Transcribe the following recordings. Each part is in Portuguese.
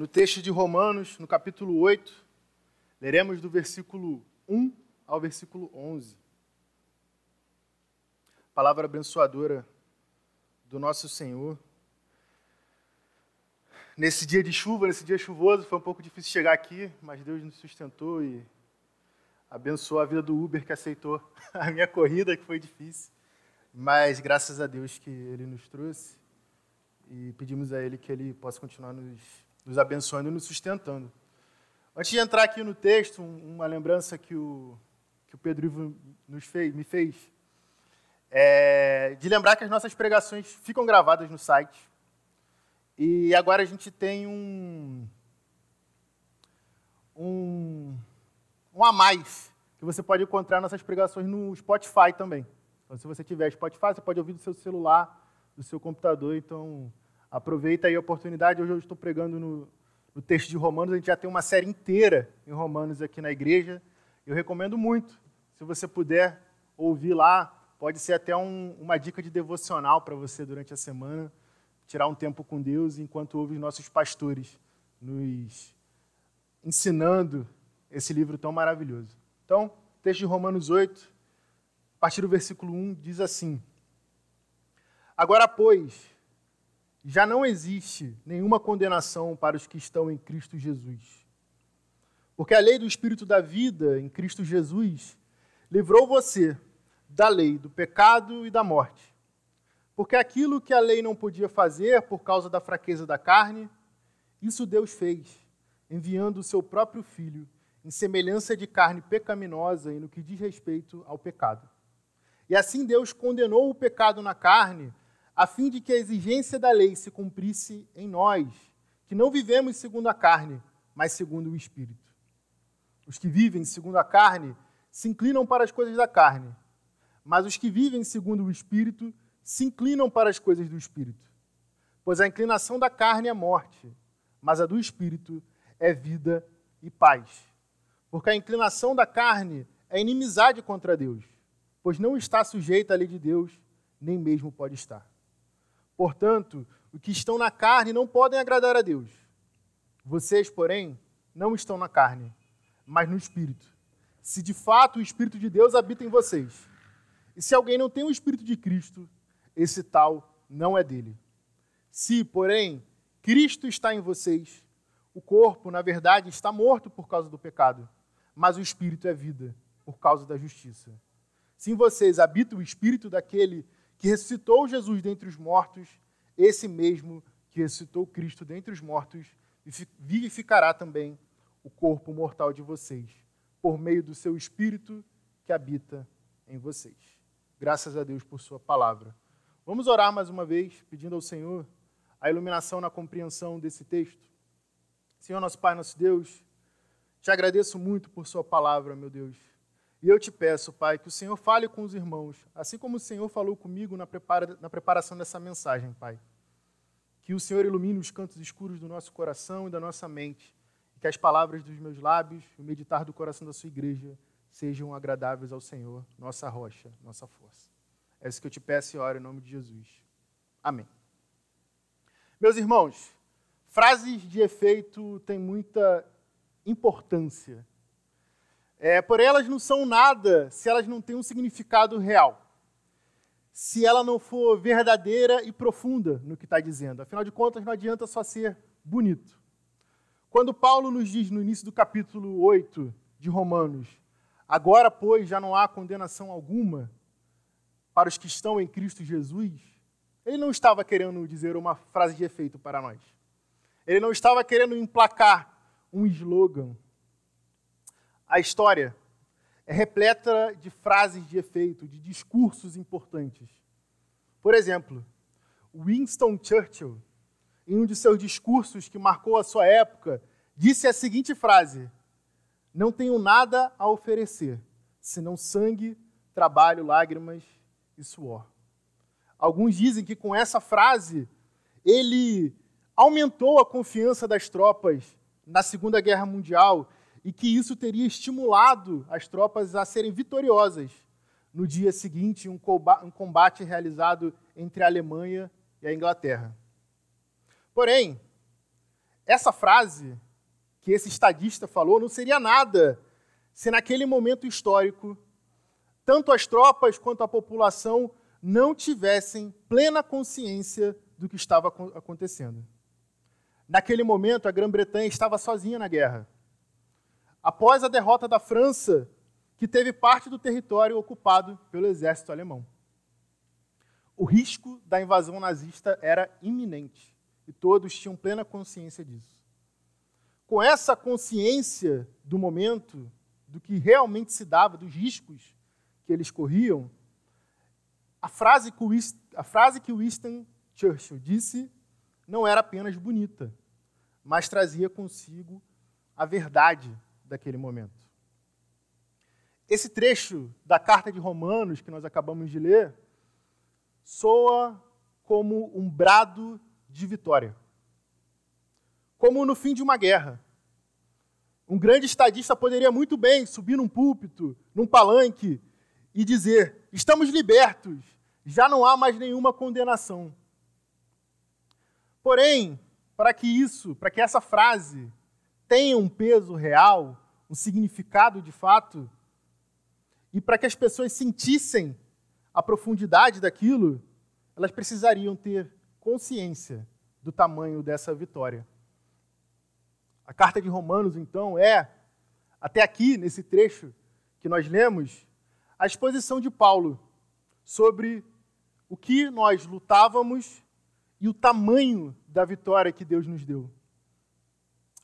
no texto de Romanos, no capítulo 8, leremos do versículo 1 ao versículo 11. Palavra abençoadora do nosso Senhor. Nesse dia de chuva, nesse dia chuvoso, foi um pouco difícil chegar aqui, mas Deus nos sustentou e abençoou a vida do Uber que aceitou a minha corrida, que foi difícil. Mas graças a Deus que Ele nos trouxe e pedimos a Ele que Ele possa continuar nos, nos abençoando e nos sustentando. Antes de entrar aqui no texto, uma lembrança que o, que o Pedro Ivo nos fez, me fez, é de lembrar que as nossas pregações ficam gravadas no site. E agora a gente tem um, um, um a mais, que você pode encontrar nossas pregações no Spotify também. Então, se você tiver Spotify, você pode ouvir do seu celular, do seu computador. Então, aproveita aí a oportunidade. Hoje eu estou pregando no, no texto de Romanos. A gente já tem uma série inteira em Romanos aqui na igreja. Eu recomendo muito. Se você puder ouvir lá, pode ser até um, uma dica de devocional para você durante a semana. Tirar um tempo com Deus enquanto ouve os nossos pastores nos ensinando esse livro tão maravilhoso. Então, texto de Romanos 8, a partir do versículo 1, diz assim: Agora, pois, já não existe nenhuma condenação para os que estão em Cristo Jesus. Porque a lei do Espírito da vida em Cristo Jesus livrou você da lei do pecado e da morte. Porque aquilo que a lei não podia fazer por causa da fraqueza da carne, isso Deus fez, enviando o seu próprio Filho em semelhança de carne pecaminosa e no que diz respeito ao pecado. E assim Deus condenou o pecado na carne a fim de que a exigência da lei se cumprisse em nós, que não vivemos segundo a carne, mas segundo o Espírito. Os que vivem segundo a carne se inclinam para as coisas da carne, mas os que vivem segundo o Espírito se inclinam para as coisas do Espírito. Pois a inclinação da carne é morte, mas a do Espírito é vida e paz. Porque a inclinação da carne é inimizade contra Deus, pois não está sujeita à lei de Deus, nem mesmo pode estar. Portanto, os que estão na carne não podem agradar a Deus. Vocês, porém, não estão na carne, mas no Espírito. Se de fato o Espírito de Deus habita em vocês. E se alguém não tem o Espírito de Cristo, esse tal não é dele. Se, porém, Cristo está em vocês, o corpo, na verdade, está morto por causa do pecado, mas o Espírito é vida por causa da justiça. Se em vocês habita o Espírito daquele que ressuscitou Jesus dentre os mortos, esse mesmo que ressuscitou Cristo dentre os mortos, vivificará também o corpo mortal de vocês, por meio do seu Espírito que habita em vocês. Graças a Deus por Sua palavra. Vamos orar mais uma vez, pedindo ao Senhor a iluminação na compreensão desse texto. Senhor, nosso Pai, nosso Deus, te agradeço muito por Sua palavra, meu Deus. E eu te peço, Pai, que o Senhor fale com os irmãos, assim como o Senhor falou comigo na, prepara, na preparação dessa mensagem, Pai. Que o Senhor ilumine os cantos escuros do nosso coração e da nossa mente, e que as palavras dos meus lábios e o meditar do coração da sua igreja sejam agradáveis ao Senhor, nossa rocha, nossa força. É isso que eu te peço e oro em nome de Jesus. Amém. Meus irmãos, frases de efeito têm muita importância é, porém, elas não são nada se elas não têm um significado real. Se ela não for verdadeira e profunda no que está dizendo. Afinal de contas, não adianta só ser bonito. Quando Paulo nos diz no início do capítulo 8 de Romanos: Agora, pois, já não há condenação alguma para os que estão em Cristo Jesus, ele não estava querendo dizer uma frase de efeito para nós. Ele não estava querendo emplacar um slogan a história é repleta de frases de efeito, de discursos importantes. Por exemplo, Winston Churchill, em um de seus discursos que marcou a sua época, disse a seguinte frase: Não tenho nada a oferecer, senão sangue, trabalho, lágrimas e suor. Alguns dizem que com essa frase ele aumentou a confiança das tropas na Segunda Guerra Mundial e que isso teria estimulado as tropas a serem vitoriosas no dia seguinte um combate realizado entre a Alemanha e a Inglaterra. Porém, essa frase que esse estadista falou não seria nada se naquele momento histórico tanto as tropas quanto a população não tivessem plena consciência do que estava acontecendo. Naquele momento, a Grã-Bretanha estava sozinha na guerra. Após a derrota da França, que teve parte do território ocupado pelo exército alemão. O risco da invasão nazista era iminente e todos tinham plena consciência disso. Com essa consciência do momento, do que realmente se dava, dos riscos que eles corriam, a frase que, Winston, a frase que Winston Churchill disse não era apenas bonita, mas trazia consigo a verdade daquele momento. Esse trecho da carta de Romanos que nós acabamos de ler soa como um brado de vitória. Como no fim de uma guerra. Um grande estadista poderia muito bem subir num púlpito, num palanque e dizer: estamos libertos, já não há mais nenhuma condenação. Porém, para que isso, para que essa frase tenha um peso real, um significado de fato, e para que as pessoas sentissem a profundidade daquilo, elas precisariam ter consciência do tamanho dessa vitória. A carta de Romanos, então, é, até aqui, nesse trecho que nós lemos, a exposição de Paulo sobre o que nós lutávamos e o tamanho da vitória que Deus nos deu.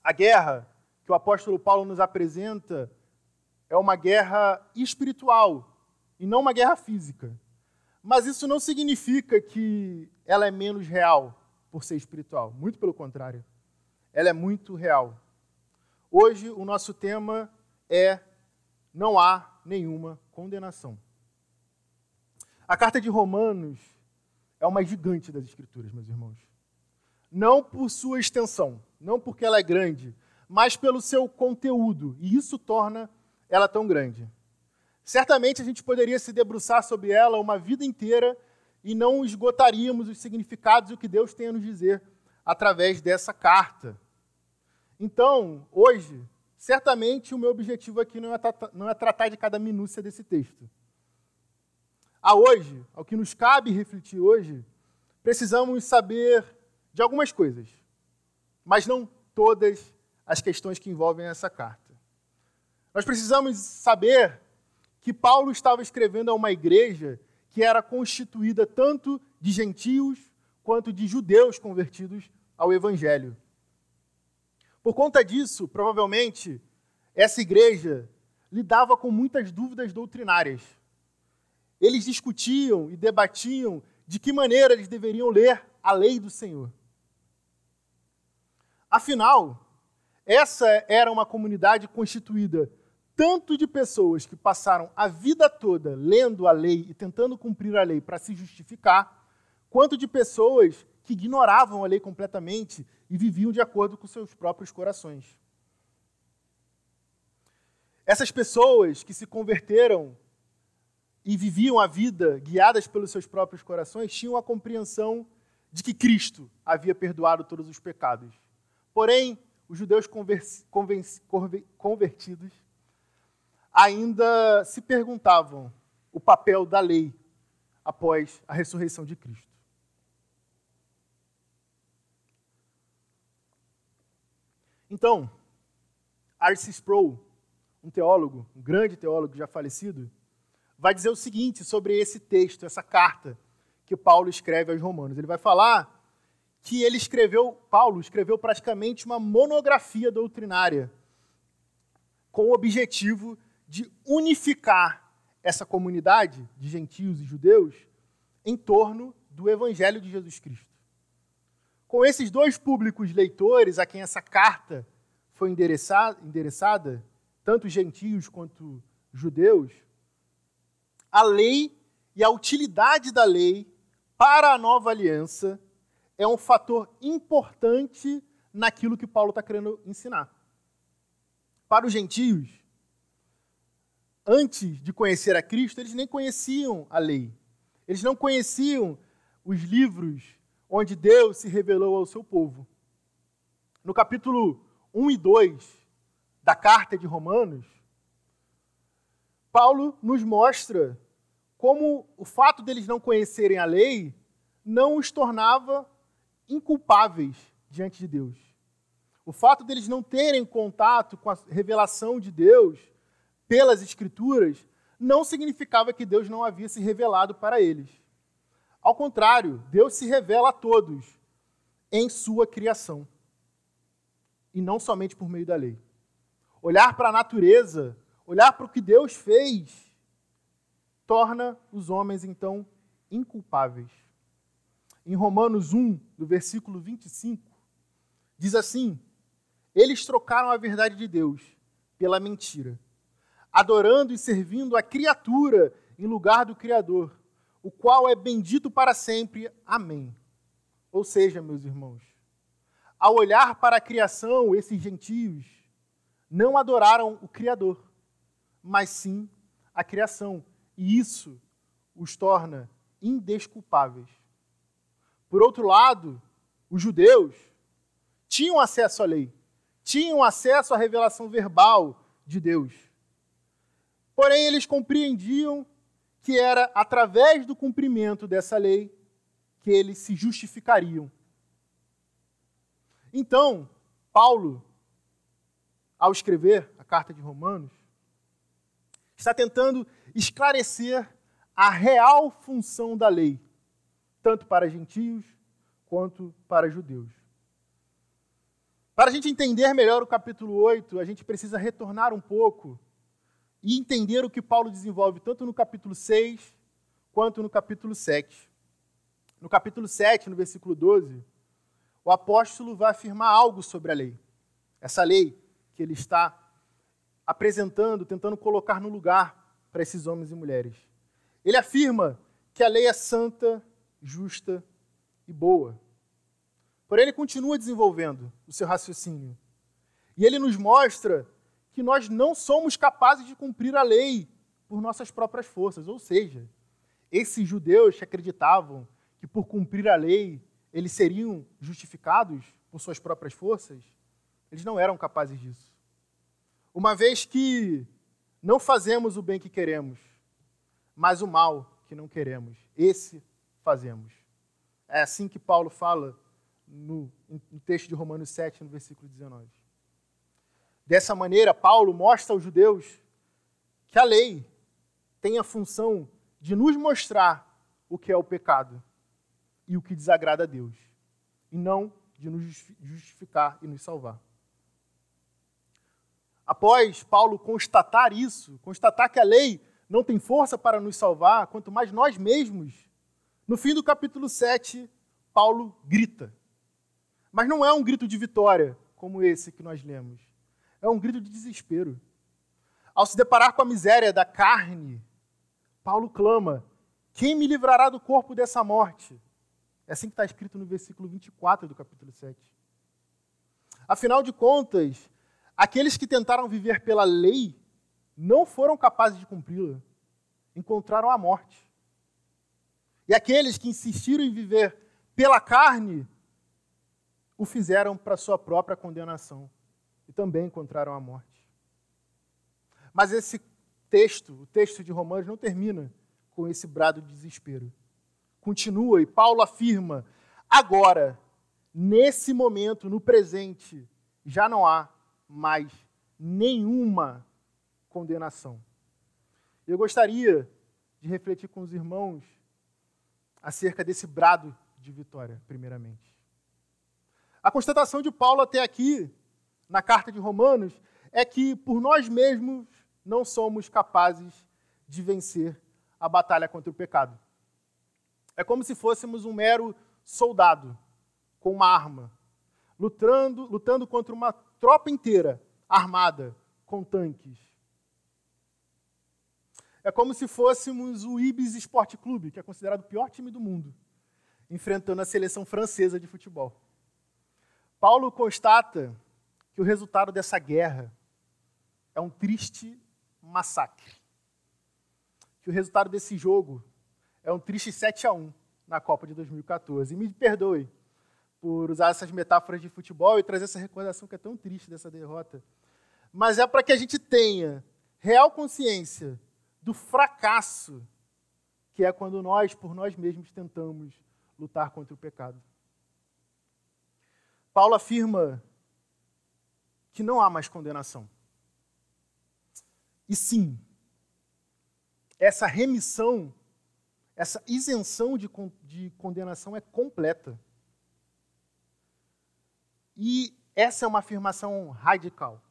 A guerra que o apóstolo Paulo nos apresenta é uma guerra espiritual e não uma guerra física. Mas isso não significa que ela é menos real por ser espiritual. Muito pelo contrário. Ela é muito real. Hoje o nosso tema é não há nenhuma condenação. A carta de Romanos é uma gigante das Escrituras, meus irmãos. Não por sua extensão, não porque ela é grande, mas pelo seu conteúdo, e isso torna ela tão grande. Certamente a gente poderia se debruçar sobre ela uma vida inteira e não esgotaríamos os significados e o que Deus tem a nos dizer através dessa carta. Então, hoje, Certamente o meu objetivo aqui não é, não é tratar de cada minúcia desse texto. A hoje, ao que nos cabe refletir hoje, precisamos saber de algumas coisas, mas não todas as questões que envolvem essa carta. Nós precisamos saber que Paulo estava escrevendo a uma igreja que era constituída tanto de gentios quanto de judeus convertidos ao evangelho. Por conta disso, provavelmente, essa igreja lidava com muitas dúvidas doutrinárias. Eles discutiam e debatiam de que maneira eles deveriam ler a lei do Senhor. Afinal, essa era uma comunidade constituída tanto de pessoas que passaram a vida toda lendo a lei e tentando cumprir a lei para se justificar, quanto de pessoas que ignoravam a lei completamente e viviam de acordo com seus próprios corações. Essas pessoas que se converteram e viviam a vida guiadas pelos seus próprios corações tinham a compreensão de que Cristo havia perdoado todos os pecados. Porém, os judeus convertidos ainda se perguntavam o papel da lei após a ressurreição de Cristo. Então, R.C. Sproul, um teólogo, um grande teólogo já falecido, vai dizer o seguinte sobre esse texto, essa carta que Paulo escreve aos Romanos. Ele vai falar que ele escreveu, Paulo escreveu praticamente uma monografia doutrinária com o objetivo de unificar essa comunidade de gentios e judeus em torno do evangelho de Jesus Cristo. Com esses dois públicos leitores a quem essa carta foi endereçada, endereçada tanto gentios quanto judeus, a lei e a utilidade da lei para a nova aliança é um fator importante naquilo que Paulo está querendo ensinar. Para os gentios, antes de conhecer a Cristo, eles nem conheciam a lei. Eles não conheciam os livros onde Deus se revelou ao seu povo. no capítulo 1 e 2 da carta de Romanos, Paulo nos mostra como o fato deles não conhecerem a lei não os tornava inculpáveis diante de Deus. O fato deles não terem contato com a revelação de Deus pelas Escrituras não significava que Deus não havia se revelado para eles. Ao contrário, Deus se revela a todos em sua criação e não somente por meio da lei. Olhar para a natureza, olhar para o que Deus fez, torna os homens então inculpáveis. Em Romanos 1, do versículo 25, diz assim: Eles trocaram a verdade de Deus pela mentira, adorando e servindo a criatura em lugar do Criador, o qual é bendito para sempre. Amém. Ou seja, meus irmãos, ao olhar para a criação, esses gentios não adoraram o Criador, mas sim a criação. E isso os torna indesculpáveis. Por outro lado, os judeus tinham acesso à lei, tinham acesso à revelação verbal de Deus. Porém, eles compreendiam que era através do cumprimento dessa lei que eles se justificariam. Então, Paulo, ao escrever a carta de Romanos, está tentando esclarecer a real função da lei, tanto para gentios quanto para judeus. Para a gente entender melhor o capítulo 8, a gente precisa retornar um pouco e entender o que Paulo desenvolve tanto no capítulo 6 quanto no capítulo 7. No capítulo 7, no versículo 12, o apóstolo vai afirmar algo sobre a lei. Essa lei que ele está apresentando, tentando colocar no lugar para esses homens e mulheres. Ele afirma que a lei é santa, justa e boa. Porém, ele continua desenvolvendo o seu raciocínio. E ele nos mostra que nós não somos capazes de cumprir a lei por nossas próprias forças. Ou seja, esses judeus que acreditavam que por cumprir a lei eles seriam justificados por suas próprias forças, eles não eram capazes disso. Uma vez que não fazemos o bem que queremos, mas o mal que não queremos, esse fazemos. É assim que Paulo fala no, no texto de Romanos 7, no versículo 19. Dessa maneira, Paulo mostra aos judeus que a lei tem a função de nos mostrar o que é o pecado e o que desagrada a Deus, e não de nos justificar e nos salvar. Após Paulo constatar isso, constatar que a lei não tem força para nos salvar, quanto mais nós mesmos, no fim do capítulo 7, Paulo grita. Mas não é um grito de vitória, como esse que nós lemos. É um grito de desespero. Ao se deparar com a miséria da carne, Paulo clama: Quem me livrará do corpo dessa morte? É assim que está escrito no versículo 24 do capítulo 7. Afinal de contas, Aqueles que tentaram viver pela lei não foram capazes de cumpri-la, encontraram a morte. E aqueles que insistiram em viver pela carne o fizeram para sua própria condenação e também encontraram a morte. Mas esse texto, o texto de Romanos, não termina com esse brado de desespero. Continua e Paulo afirma: agora, nesse momento, no presente, já não há mais nenhuma condenação. Eu gostaria de refletir com os irmãos acerca desse brado de vitória, primeiramente. A constatação de Paulo até aqui, na carta de Romanos, é que por nós mesmos não somos capazes de vencer a batalha contra o pecado. É como se fôssemos um mero soldado com uma arma, lutando, lutando contra uma tropa inteira armada com tanques. É como se fôssemos o Ibis Sport Clube, que é considerado o pior time do mundo, enfrentando a seleção francesa de futebol. Paulo constata que o resultado dessa guerra é um triste massacre. Que o resultado desse jogo é um triste 7 a 1 na Copa de 2014. E me perdoe, por usar essas metáforas de futebol e trazer essa recordação que é tão triste dessa derrota. Mas é para que a gente tenha real consciência do fracasso que é quando nós, por nós mesmos, tentamos lutar contra o pecado. Paulo afirma que não há mais condenação. E sim, essa remissão, essa isenção de, de condenação é completa. E essa é uma afirmação radical.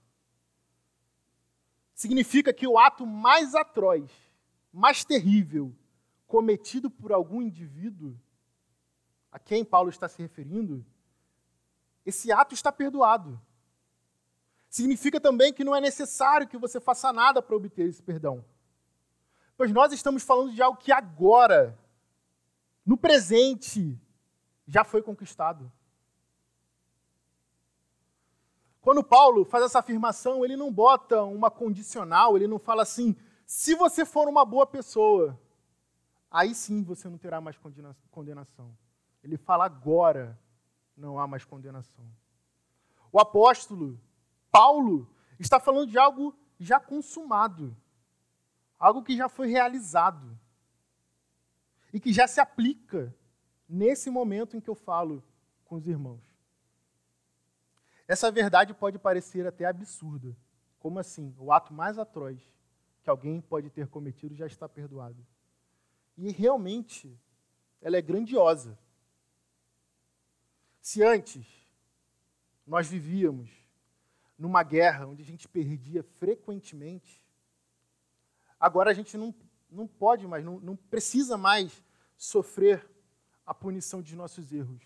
Significa que o ato mais atroz, mais terrível, cometido por algum indivíduo, a quem Paulo está se referindo, esse ato está perdoado. Significa também que não é necessário que você faça nada para obter esse perdão. Pois nós estamos falando de algo que agora, no presente, já foi conquistado. Quando Paulo faz essa afirmação, ele não bota uma condicional, ele não fala assim: se você for uma boa pessoa, aí sim você não terá mais condenação. Ele fala agora não há mais condenação. O apóstolo Paulo está falando de algo já consumado, algo que já foi realizado e que já se aplica nesse momento em que eu falo com os irmãos. Essa verdade pode parecer até absurda. Como assim? O ato mais atroz que alguém pode ter cometido já está perdoado. E realmente, ela é grandiosa. Se antes nós vivíamos numa guerra onde a gente perdia frequentemente, agora a gente não, não pode mais, não, não precisa mais sofrer a punição de nossos erros.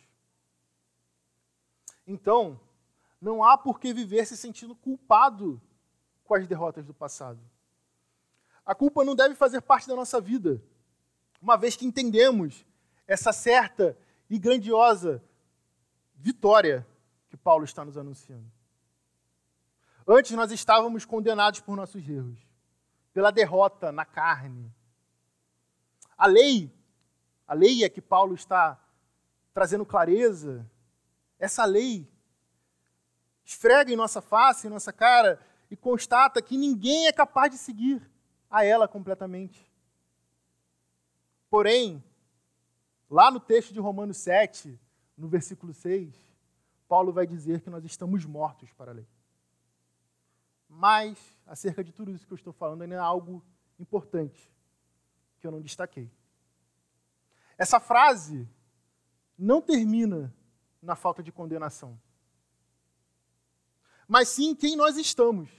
Então, não há por que viver se sentindo culpado com as derrotas do passado. A culpa não deve fazer parte da nossa vida, uma vez que entendemos essa certa e grandiosa vitória que Paulo está nos anunciando. Antes nós estávamos condenados por nossos erros, pela derrota na carne. A lei, a lei é que Paulo está trazendo clareza, essa lei esfrega em nossa face, em nossa cara, e constata que ninguém é capaz de seguir a ela completamente. Porém, lá no texto de Romanos 7, no versículo 6, Paulo vai dizer que nós estamos mortos para a lei. Mas, acerca de tudo isso que eu estou falando, ainda é algo importante que eu não destaquei. Essa frase não termina na falta de condenação mas sim quem nós estamos.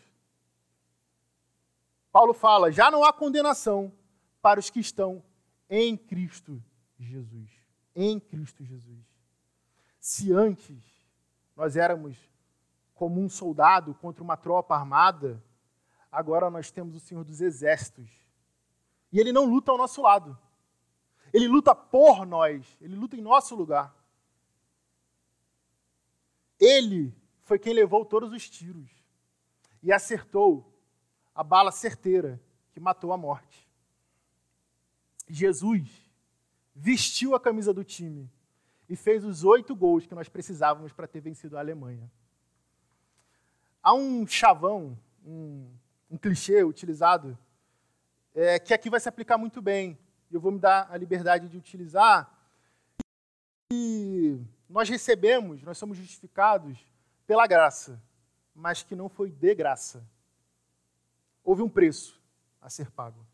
Paulo fala: já não há condenação para os que estão em Cristo Jesus. Em Cristo Jesus. Se antes nós éramos como um soldado contra uma tropa armada, agora nós temos o Senhor dos Exércitos. E ele não luta ao nosso lado. Ele luta por nós, ele luta em nosso lugar. Ele foi quem levou todos os tiros e acertou a bala certeira que matou a morte. Jesus vestiu a camisa do time e fez os oito gols que nós precisávamos para ter vencido a Alemanha. Há um chavão, um, um clichê utilizado, é, que aqui vai se aplicar muito bem. Eu vou me dar a liberdade de utilizar. E nós recebemos, nós somos justificados pela graça, mas que não foi de graça. Houve um preço a ser pago.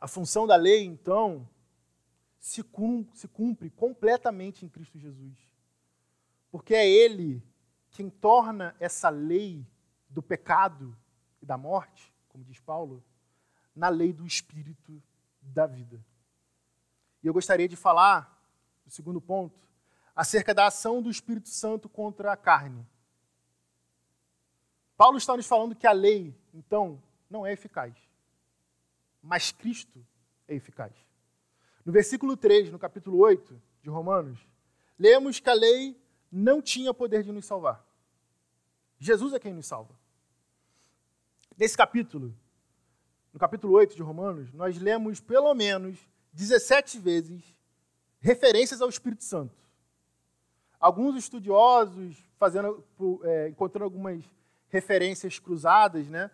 A função da lei, então, se cumpre completamente em Cristo Jesus. Porque é Ele quem torna essa lei do pecado e da morte, como diz Paulo, na lei do Espírito da vida. E eu gostaria de falar, o segundo ponto, acerca da ação do Espírito Santo contra a carne. Paulo está nos falando que a lei, então, não é eficaz, mas Cristo é eficaz. No versículo 3, no capítulo 8 de Romanos, lemos que a lei não tinha poder de nos salvar. Jesus é quem nos salva. Nesse capítulo, no capítulo 8 de Romanos, nós lemos pelo menos 17 vezes referências ao Espírito Santo. Alguns estudiosos, fazendo, é, encontrando algumas referências cruzadas, né,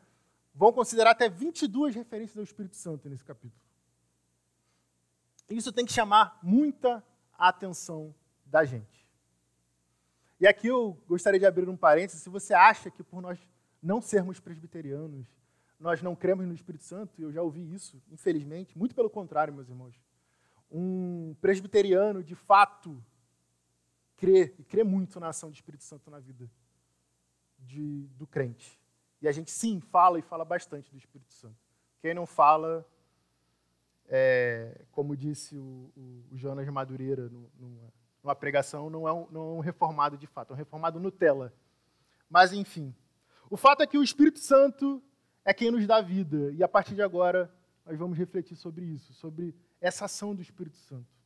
vão considerar até 22 referências ao Espírito Santo nesse capítulo. Isso tem que chamar muita atenção da gente. E aqui eu gostaria de abrir um parênteses. Se você acha que por nós não sermos presbiterianos, nós não cremos no Espírito Santo, eu já ouvi isso, infelizmente, muito pelo contrário, meus irmãos. Um presbiteriano, de fato, crê, e crê muito na ação do Espírito Santo na vida de, do crente. E a gente, sim, fala e fala bastante do Espírito Santo. Quem não fala, é, como disse o, o, o Jonas Madureira numa, numa, pregação, não é, um, não é um reformado de fato, é um reformado Nutella. Mas, enfim. O fato é que o Espírito Santo é quem nos dá vida. E a partir de agora, nós vamos refletir sobre isso, sobre essa ação do Espírito Santo.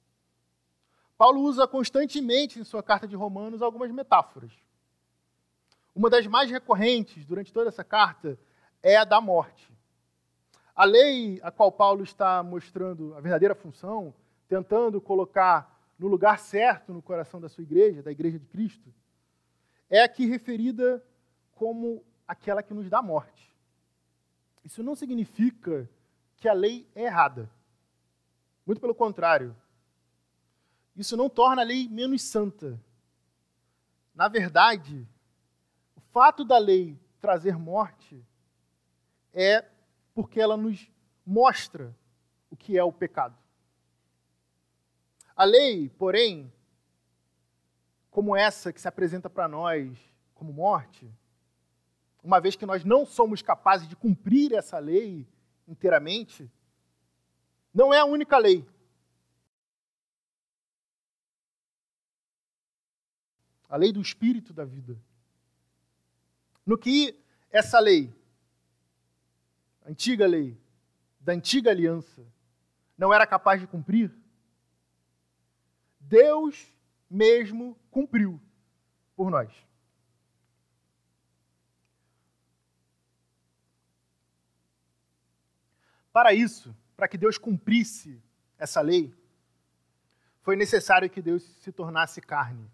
Paulo usa constantemente em sua carta de Romanos algumas metáforas. Uma das mais recorrentes durante toda essa carta é a da morte. A lei a qual Paulo está mostrando a verdadeira função, tentando colocar no lugar certo no coração da sua igreja, da igreja de Cristo, é aqui referida como aquela que nos dá morte. Isso não significa que a lei é errada. Muito pelo contrário. Isso não torna a lei menos santa. Na verdade, o fato da lei trazer morte é porque ela nos mostra o que é o pecado. A lei, porém, como essa que se apresenta para nós como morte, uma vez que nós não somos capazes de cumprir essa lei inteiramente, não é a única lei. A lei do espírito da vida. No que essa lei, a antiga lei, da antiga aliança, não era capaz de cumprir, Deus mesmo cumpriu por nós. Para isso, para que Deus cumprisse essa lei, foi necessário que Deus se tornasse carne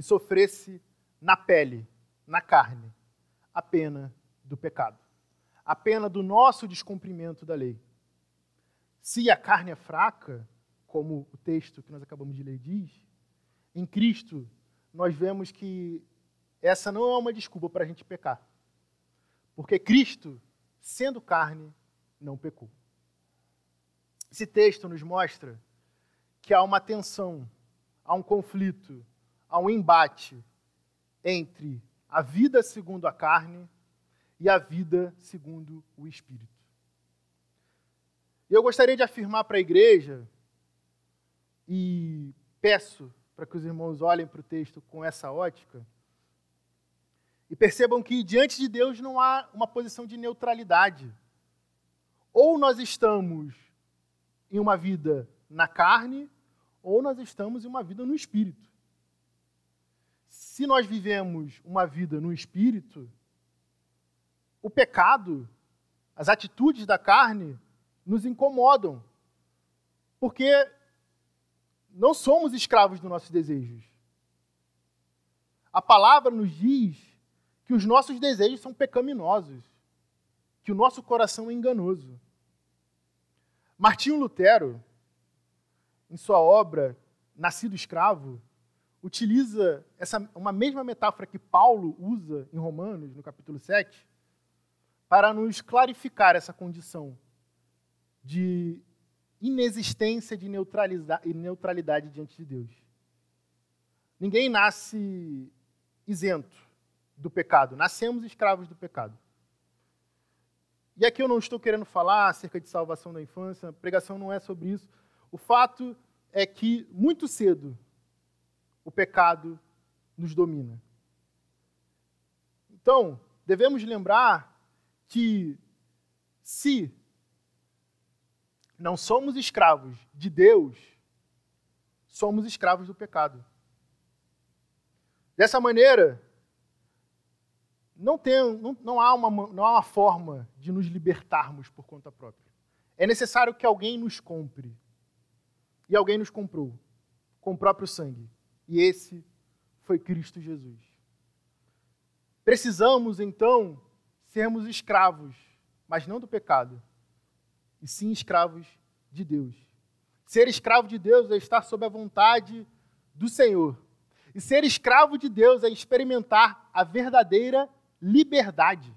e sofresse na pele, na carne, a pena do pecado, a pena do nosso descumprimento da lei. Se a carne é fraca, como o texto que nós acabamos de ler diz, em Cristo nós vemos que essa não é uma desculpa para a gente pecar. Porque Cristo, sendo carne, não pecou. Esse texto nos mostra que há uma tensão, há um conflito, há um embate entre a vida segundo a carne e a vida segundo o Espírito. E eu gostaria de afirmar para a igreja, e peço para que os irmãos olhem para o texto com essa ótica, e percebam que diante de Deus não há uma posição de neutralidade. Ou nós estamos em uma vida na carne, ou nós estamos em uma vida no espírito. Se nós vivemos uma vida no espírito, o pecado, as atitudes da carne, nos incomodam. Porque não somos escravos dos nossos desejos. A palavra nos diz que os nossos desejos são pecaminosos, que o nosso coração é enganoso. Martinho Lutero, em sua obra Nascido Escravo, utiliza essa, uma mesma metáfora que Paulo usa em Romanos, no capítulo 7, para nos clarificar essa condição de inexistência de neutralidade diante de Deus. Ninguém nasce isento do pecado, nascemos escravos do pecado. E aqui eu não estou querendo falar acerca de salvação da infância, a pregação não é sobre isso. O fato é que, muito cedo, o pecado nos domina. Então, devemos lembrar que, se não somos escravos de Deus, somos escravos do pecado. Dessa maneira, não, tem, não, não, há uma, não há uma forma de nos libertarmos por conta própria. É necessário que alguém nos compre. E alguém nos comprou com o próprio sangue. E esse foi Cristo Jesus. Precisamos, então, sermos escravos, mas não do pecado, e sim escravos de Deus. Ser escravo de Deus é estar sob a vontade do Senhor. E ser escravo de Deus é experimentar a verdadeira liberdade.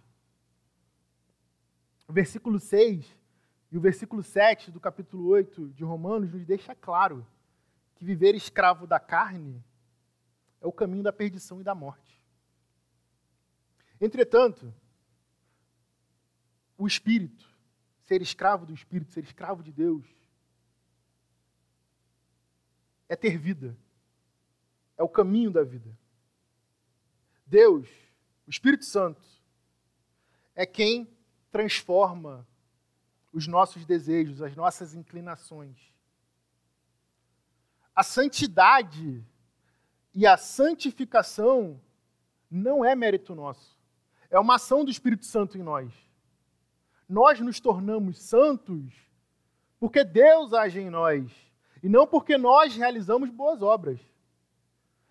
O versículo 6 e o versículo 7 do capítulo 8 de Romanos nos deixa claro que viver escravo da carne é o caminho da perdição e da morte. Entretanto, o espírito, ser escravo do espírito, ser escravo de Deus, é ter vida. É o caminho da vida. Deus, o Espírito Santo, é quem transforma os nossos desejos, as nossas inclinações. A santidade e a santificação não é mérito nosso. É uma ação do Espírito Santo em nós. Nós nos tornamos santos porque Deus age em nós e não porque nós realizamos boas obras.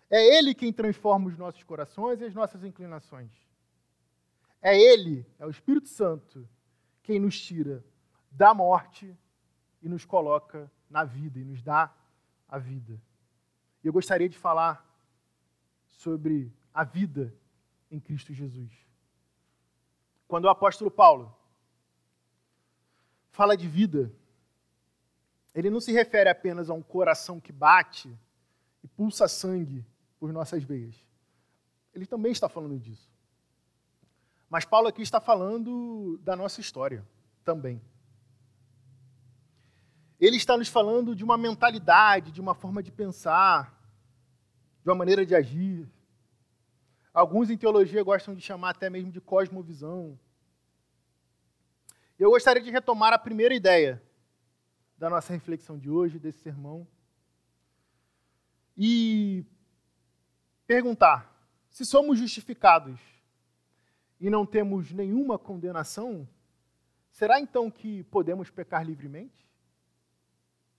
É Ele quem transforma os nossos corações e as nossas inclinações. É Ele, é o Espírito Santo, quem nos tira da morte e nos coloca na vida e nos dá a vida. E eu gostaria de falar sobre a vida em Cristo Jesus. Quando o apóstolo Paulo fala de vida, ele não se refere apenas a um coração que bate e pulsa sangue por nossas veias. Ele também está falando disso. Mas Paulo aqui está falando da nossa história também. Ele está nos falando de uma mentalidade, de uma forma de pensar, de uma maneira de agir. Alguns em teologia gostam de chamar até mesmo de cosmovisão. Eu gostaria de retomar a primeira ideia da nossa reflexão de hoje, desse sermão, e perguntar: se somos justificados e não temos nenhuma condenação, será então que podemos pecar livremente?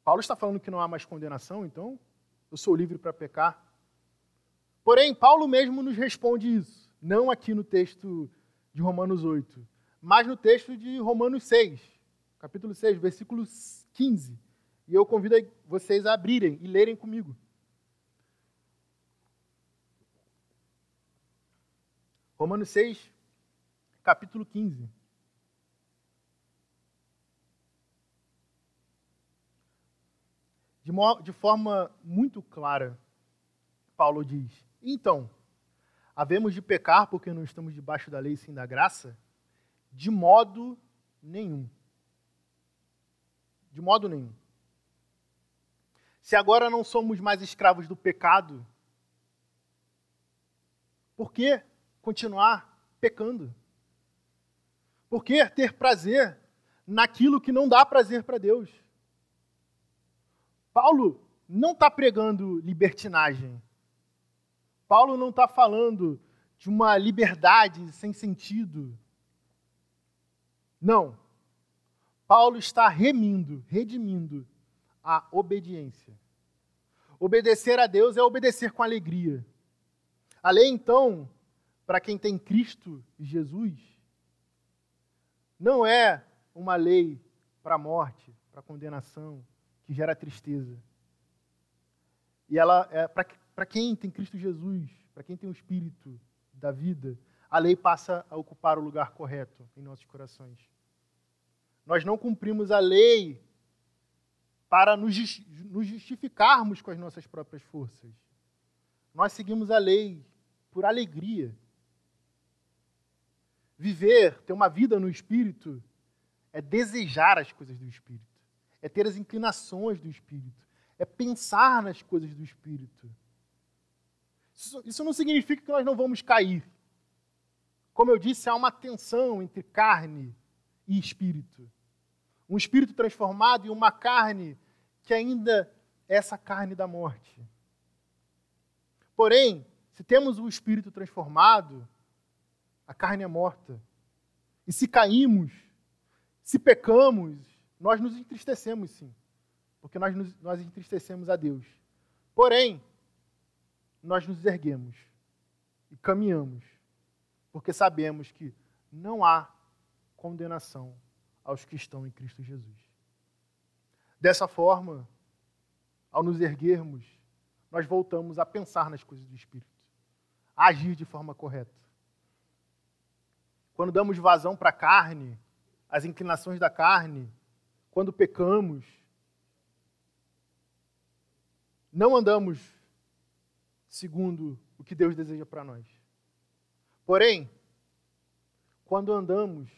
Paulo está falando que não há mais condenação, então eu sou livre para pecar. Porém, Paulo mesmo nos responde isso, não aqui no texto de Romanos 8, mas no texto de Romanos 6, capítulo 6, versículo 15. E eu convido vocês a abrirem e lerem comigo. Romanos 6, capítulo 15. De, de forma muito clara, Paulo diz: Então, havemos de pecar porque não estamos debaixo da lei sim da graça? De modo nenhum. De modo nenhum. Se agora não somos mais escravos do pecado, por que continuar pecando? Por que ter prazer naquilo que não dá prazer para Deus? Paulo não está pregando libertinagem. Paulo não está falando de uma liberdade sem sentido. Não. Paulo está remindo, redimindo a obediência. Obedecer a Deus é obedecer com alegria. A lei, então, para quem tem Cristo e Jesus, não é uma lei para a morte, para a condenação, que gera tristeza. E ela é para quem tem Cristo Jesus, para quem tem o Espírito da vida, a lei passa a ocupar o lugar correto em nossos corações. Nós não cumprimos a lei para nos justificarmos com as nossas próprias forças. Nós seguimos a lei por alegria. Viver, ter uma vida no Espírito, é desejar as coisas do Espírito é ter as inclinações do Espírito, é pensar nas coisas do Espírito. Isso, isso não significa que nós não vamos cair. Como eu disse, há uma tensão entre carne e espírito. Um espírito transformado e uma carne que ainda é essa carne da morte. Porém, se temos o espírito transformado, a carne é morta. E se caímos, se pecamos, nós nos entristecemos sim, porque nós, nos, nós entristecemos a Deus. Porém, nós nos erguemos e caminhamos, porque sabemos que não há condenação aos que estão em Cristo Jesus. Dessa forma, ao nos erguermos, nós voltamos a pensar nas coisas do Espírito, a agir de forma correta. Quando damos vazão para a carne, as inclinações da carne, quando pecamos, não andamos segundo o que Deus deseja para nós. Porém, quando andamos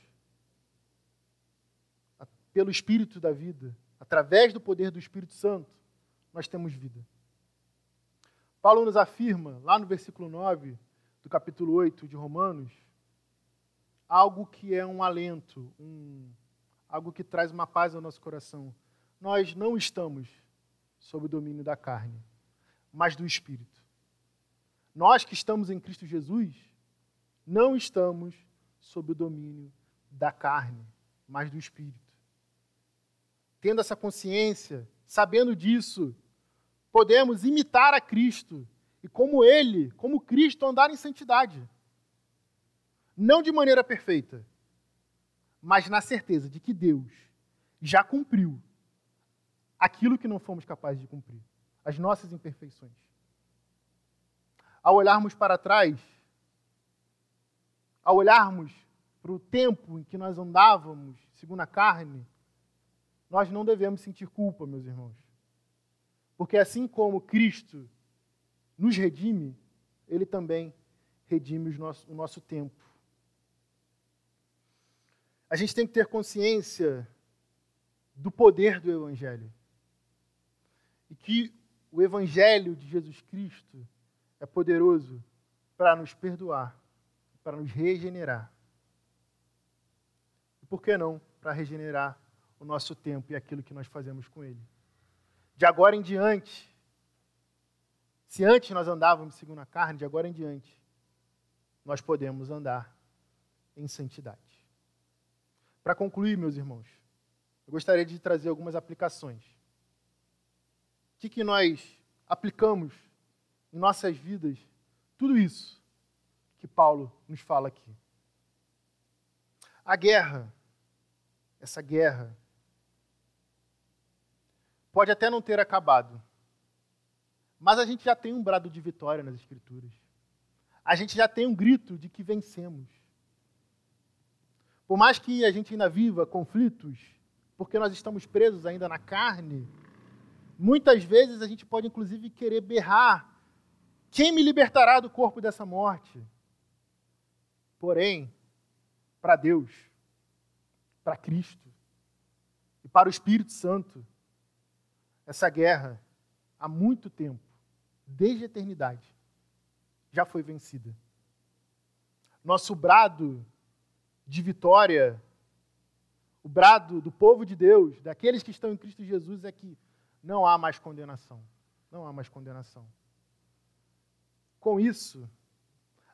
pelo Espírito da vida, através do poder do Espírito Santo, nós temos vida. Paulo nos afirma, lá no versículo 9 do capítulo 8 de Romanos, algo que é um alento, um, algo que traz uma paz ao nosso coração. Nós não estamos sob o domínio da carne, mas do Espírito. Nós que estamos em Cristo Jesus, não estamos sob o domínio da carne, mas do Espírito. Tendo essa consciência, sabendo disso, podemos imitar a Cristo e, como Ele, como Cristo, andar em santidade. Não de maneira perfeita, mas na certeza de que Deus já cumpriu aquilo que não fomos capazes de cumprir, as nossas imperfeições. Ao olharmos para trás, ao olharmos para o tempo em que nós andávamos segundo a carne, nós não devemos sentir culpa, meus irmãos. Porque assim como Cristo nos redime, Ele também redime o nosso, tempo. A gente tem que ter consciência do poder do Evangelho. E que o Evangelho de Jesus Cristo é poderoso para nos perdoar, para nos regenerar. E por que não para regenerar o nosso tempo e aquilo que nós fazemos com ele? De agora em diante, se antes nós andávamos segundo a carne, de agora em diante, nós podemos andar em santidade. Para concluir, meus irmãos, eu gostaria de trazer algumas aplicações. O que, que nós aplicamos em nossas vidas tudo isso que Paulo nos fala aqui? A guerra, essa guerra, pode até não ter acabado, mas a gente já tem um brado de vitória nas Escrituras. A gente já tem um grito de que vencemos. Por mais que a gente ainda viva conflitos, porque nós estamos presos ainda na carne, muitas vezes a gente pode inclusive querer berrar: quem me libertará do corpo dessa morte? Porém, para Deus, para Cristo e para o Espírito Santo, essa guerra, há muito tempo, desde a eternidade, já foi vencida. Nosso brado de vitória, o brado do povo de Deus, daqueles que estão em Cristo Jesus, é que não há mais condenação. Não há mais condenação. Com isso,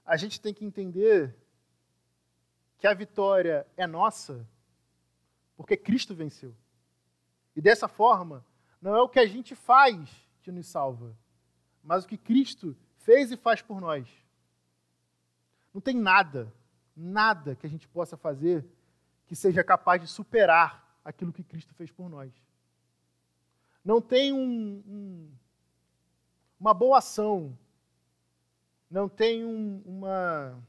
a gente tem que entender que a vitória é nossa porque Cristo venceu. E dessa forma, não é o que a gente faz que nos salva, mas o que Cristo fez e faz por nós. Não tem nada, nada que a gente possa fazer que seja capaz de superar aquilo que Cristo fez por nós. Não tem um, um, uma boa ação, não tem um, uma,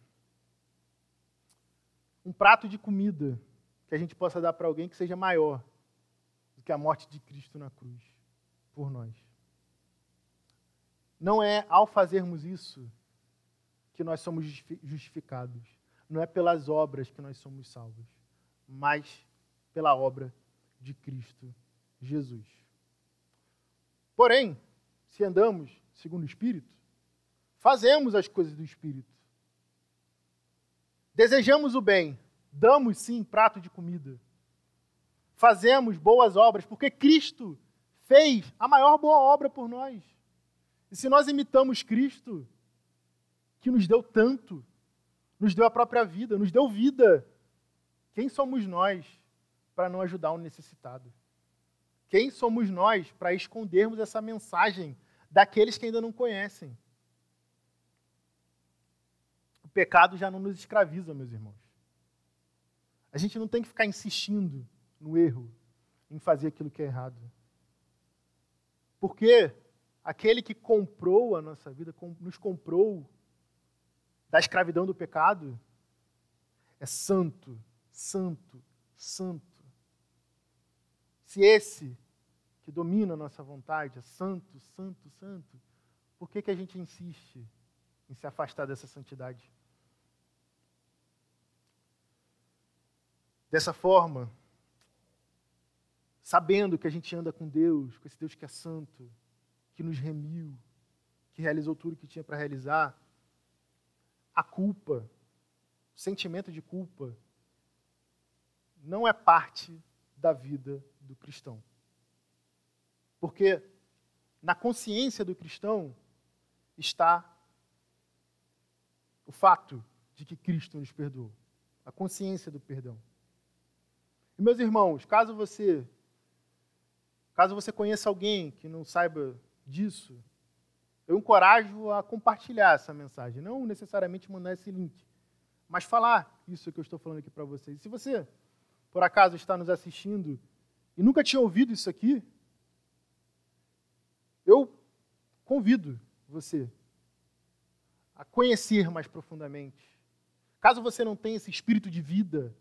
um prato de comida que a gente possa dar para alguém que seja maior do que a morte de Cristo na cruz por nós. Não é ao fazermos isso que nós somos justificados. Não é pelas obras que nós somos salvos, mas pela obra de Cristo Jesus. Porém, se andamos segundo o Espírito, fazemos as coisas do Espírito. Desejamos o bem, damos sim prato de comida fazemos boas obras, porque Cristo fez a maior boa obra por nós. E se nós imitamos Cristo, que nos deu tanto, nos deu a própria vida, nos deu vida, quem somos nós para não ajudar o um necessitado? Quem somos nós para escondermos essa mensagem daqueles que ainda não conhecem? pecado já não nos escraviza, meus irmãos. A gente não tem que ficar insistindo no erro, em fazer aquilo que é errado. Porque aquele que comprou a nossa vida, nos comprou da escravidão do pecado, é santo, santo, santo. Se esse que domina a nossa vontade é santo, santo, santo, por que, que a gente insiste em se afastar dessa santidade? Dessa forma, sabendo que a gente anda com Deus, com esse Deus que é santo, que nos remiu, que realizou tudo que tinha para realizar, a culpa, o sentimento de culpa, não é parte da vida do cristão. Porque na consciência do cristão está o fato de que Cristo nos perdoou, a consciência do perdão. E meus irmãos, caso você caso você conheça alguém que não saiba disso, eu encorajo a compartilhar essa mensagem, não necessariamente mandar esse link, mas falar isso que eu estou falando aqui para vocês. Se você, por acaso, está nos assistindo e nunca tinha ouvido isso aqui, eu convido você a conhecer mais profundamente. Caso você não tenha esse espírito de vida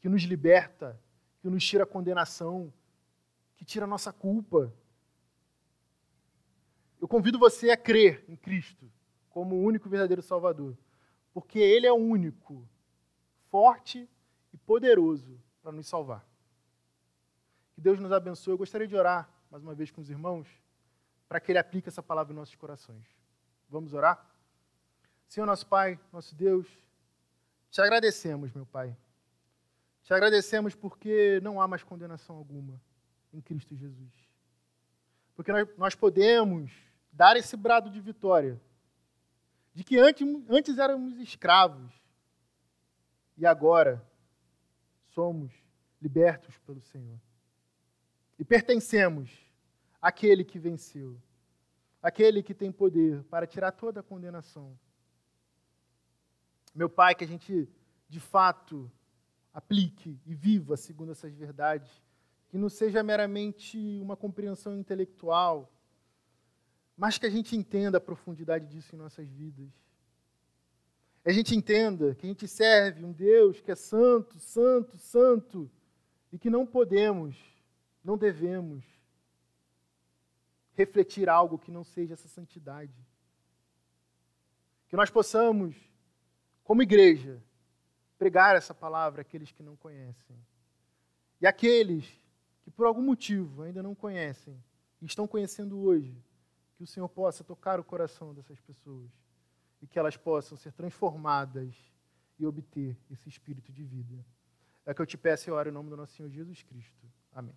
que nos liberta, que nos tira a condenação, que tira a nossa culpa, eu convido você a crer em Cristo como o único verdadeiro Salvador, porque Ele é o único, forte e poderoso para nos salvar. Que Deus nos abençoe. Eu gostaria de orar mais uma vez com os irmãos, para que Ele aplique essa palavra em nossos corações. Vamos orar? Senhor, nosso Pai, nosso Deus, te agradecemos, meu Pai. Te agradecemos porque não há mais condenação alguma em Cristo Jesus. Porque nós, podemos dar esse brado de vitória. De que antes, antes éramos escravos e agora somos libertos pelo Senhor. E pertencemos àquele que venceu, àquele que tem poder para tirar toda a condenação. Meu Pai, que a gente de fato aplique e viva segundo essas verdades, que não seja meramente uma compreensão intelectual, mas que a gente entenda a profundidade disso em nossas vidas. A gente entenda que a gente serve um Deus que é santo, santo, santo, e que não podemos, não devemos refletir algo que não seja essa santidade. Que nós possamos, como igreja, pregar essa palavra àqueles que não conhecem. E aqueles que por algum motivo ainda não conhecem e estão conhecendo hoje, que o Senhor possa tocar o coração dessas pessoas e que elas possam ser transformadas e obter esse espírito de vida. É que eu te peço e oro em nome do nosso Senhor Jesus Cristo. Amém.